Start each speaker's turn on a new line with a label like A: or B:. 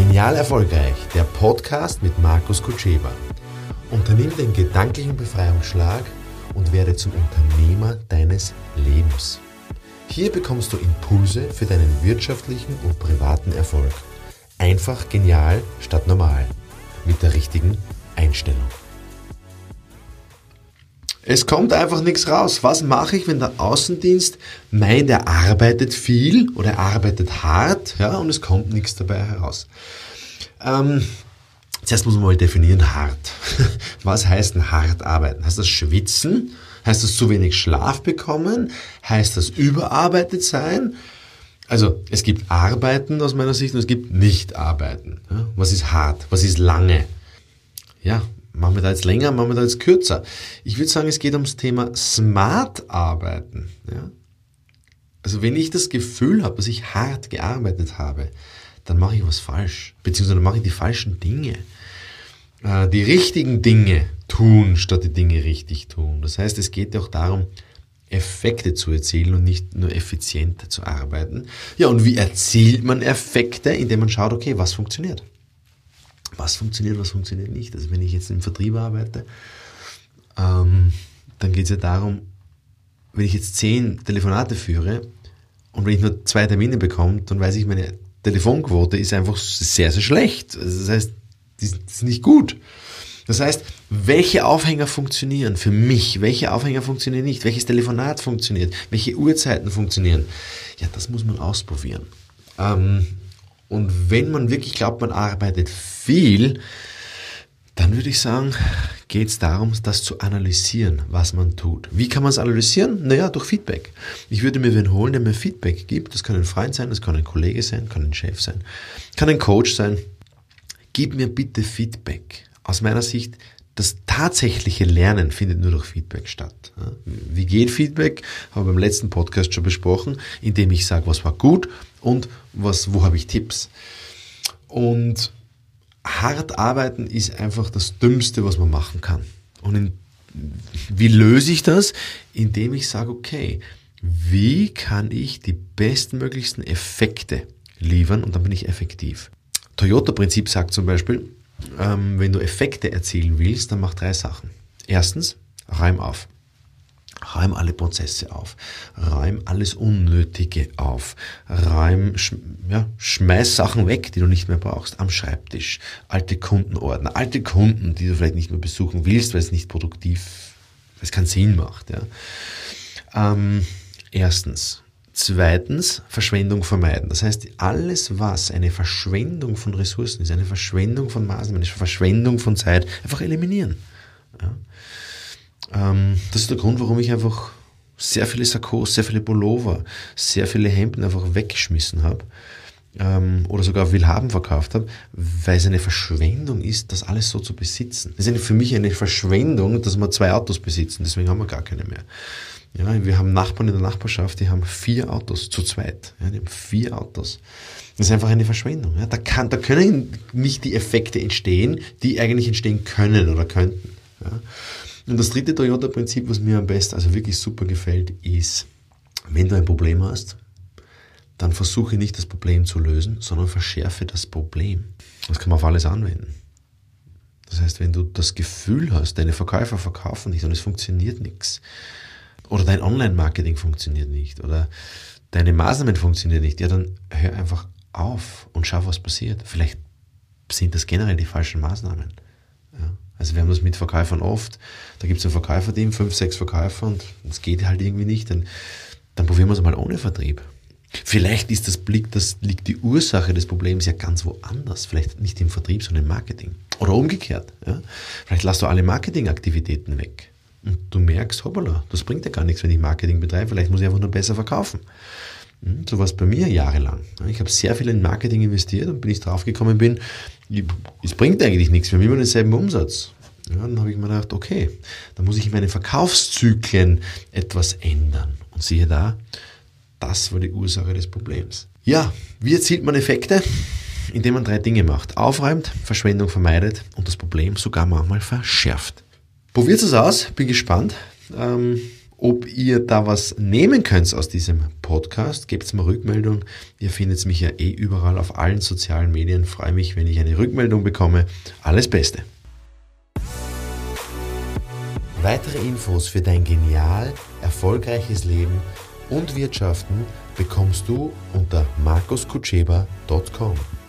A: Genial Erfolgreich, der Podcast mit Markus Kutscheba. Unternimm den gedanklichen Befreiungsschlag und werde zum Unternehmer deines Lebens. Hier bekommst du Impulse für deinen wirtschaftlichen und privaten Erfolg. Einfach genial statt normal. Mit der richtigen Einstellung. Es kommt einfach nichts raus. Was mache ich, wenn der Außendienst meint, er arbeitet viel oder er arbeitet hart ja, und es kommt nichts dabei heraus? Ähm, zuerst muss man mal definieren, hart. Was heißt denn hart arbeiten? Heißt das schwitzen? Heißt das zu wenig Schlaf bekommen? Heißt das überarbeitet sein? Also es gibt Arbeiten aus meiner Sicht und es gibt Nicht-Arbeiten. Ja, was ist hart? Was ist lange? Ja, Machen wir da jetzt länger, machen wir da jetzt kürzer. Ich würde sagen, es geht ums Thema Smart Arbeiten. Ja? Also wenn ich das Gefühl habe, dass ich hart gearbeitet habe, dann mache ich was falsch. Beziehungsweise mache ich die falschen Dinge. Äh, die richtigen Dinge tun, statt die Dinge richtig tun. Das heißt, es geht auch darum, Effekte zu erzielen und nicht nur effizienter zu arbeiten. Ja, und wie erzielt man Effekte? Indem man schaut, okay, was funktioniert was funktioniert, was funktioniert nicht. Also wenn ich jetzt im Vertrieb arbeite, ähm, dann geht es ja darum, wenn ich jetzt zehn Telefonate führe und wenn ich nur zwei Termine bekomme, dann weiß ich, meine Telefonquote ist einfach sehr, sehr schlecht. Also das heißt, die ist nicht gut. Das heißt, welche Aufhänger funktionieren für mich, welche Aufhänger funktionieren nicht, welches Telefonat funktioniert, welche Uhrzeiten funktionieren, ja, das muss man ausprobieren. Ähm, und wenn man wirklich glaubt, man arbeitet viel, dann würde ich sagen, geht es darum, das zu analysieren, was man tut. Wie kann man es analysieren? Naja, durch Feedback. Ich würde mir wen holen, der mir Feedback gibt. Das kann ein Freund sein, das kann ein Kollege sein, kann ein Chef sein, kann ein Coach sein. Gib mir bitte Feedback. Aus meiner Sicht, das tatsächliche Lernen findet nur durch Feedback statt. Wie geht Feedback? Haben wir beim letzten Podcast schon besprochen, indem ich sage, was war gut und was, wo habe ich Tipps. Und hart arbeiten ist einfach das Dümmste, was man machen kann. Und in, wie löse ich das? Indem ich sage, okay, wie kann ich die bestmöglichsten Effekte liefern und dann bin ich effektiv. Toyota-Prinzip sagt zum Beispiel, ähm, wenn du Effekte erzielen willst, dann mach drei Sachen. Erstens, räum auf. Räum alle Prozesse auf. Räum alles Unnötige auf. Räum, ja, schmeiß Sachen weg, die du nicht mehr brauchst. Am Schreibtisch. Alte Kundenordner. Alte Kunden, die du vielleicht nicht mehr besuchen willst, weil es nicht produktiv, weil es keinen Sinn macht. Ja. Ähm, erstens. Zweitens, Verschwendung vermeiden. Das heißt, alles, was eine Verschwendung von Ressourcen ist, eine Verschwendung von Maßnahmen, eine Verschwendung von Zeit, einfach eliminieren. Ja. Ähm, das ist der Grund, warum ich einfach sehr viele Sakkos, sehr viele Pullover, sehr viele Hemden einfach weggeschmissen habe ähm, oder sogar Willhaben verkauft habe, weil es eine Verschwendung ist, das alles so zu besitzen. Es ist für mich eine Verschwendung, dass wir zwei Autos besitzen, deswegen haben wir gar keine mehr. Ja, wir haben Nachbarn in der Nachbarschaft, die haben vier Autos zu zweit. Ja, die haben vier Autos. Das ist einfach eine Verschwendung. Ja, da, kann, da können nicht die Effekte entstehen, die eigentlich entstehen können oder könnten. Ja. Und das dritte Toyota-Prinzip, was mir am besten, also wirklich super gefällt, ist, wenn du ein Problem hast, dann versuche nicht das Problem zu lösen, sondern verschärfe das Problem. Das kann man auf alles anwenden. Das heißt, wenn du das Gefühl hast, deine Verkäufer verkaufen nicht und es funktioniert nichts, oder dein Online-Marketing funktioniert nicht, oder deine Maßnahmen funktionieren nicht, ja, dann hör einfach auf und schau, was passiert. Vielleicht sind das generell die falschen Maßnahmen. Ja. Also wir haben das mit Verkäufern oft. Da gibt es ein Verkäuferteam, fünf, sechs Verkäufer und es geht halt irgendwie nicht. Dann, dann probieren wir es mal ohne Vertrieb. Vielleicht ist das Blick, das liegt die Ursache des Problems ja ganz woanders. Vielleicht nicht im Vertrieb, sondern im Marketing. Oder umgekehrt. Ja? Vielleicht lass du alle Marketingaktivitäten weg. Und du merkst, hoppala, das bringt ja gar nichts, wenn ich Marketing betreibe. Vielleicht muss ich einfach nur besser verkaufen. Hm, so war es bei mir jahrelang. Ich habe sehr viel in Marketing investiert und bin ich draufgekommen bin, es bringt eigentlich nichts, wir haben immer denselben Umsatz. Ja, dann habe ich mir gedacht, okay, dann muss ich in meinen Verkaufszyklen etwas ändern. Und siehe da, das war die Ursache des Problems. Ja, wie erzielt man Effekte? Indem man drei Dinge macht. Aufräumt, Verschwendung vermeidet und das Problem sogar manchmal verschärft. Probiert es aus, bin gespannt. Ähm, ob ihr da was nehmen könnt aus diesem Podcast. Gebt mir Rückmeldung. Ihr findet mich ja eh überall auf allen sozialen Medien. Freue mich, wenn ich eine Rückmeldung bekomme. Alles Beste. Weitere Infos für dein genial erfolgreiches Leben und Wirtschaften bekommst du unter markuskutscheba.com.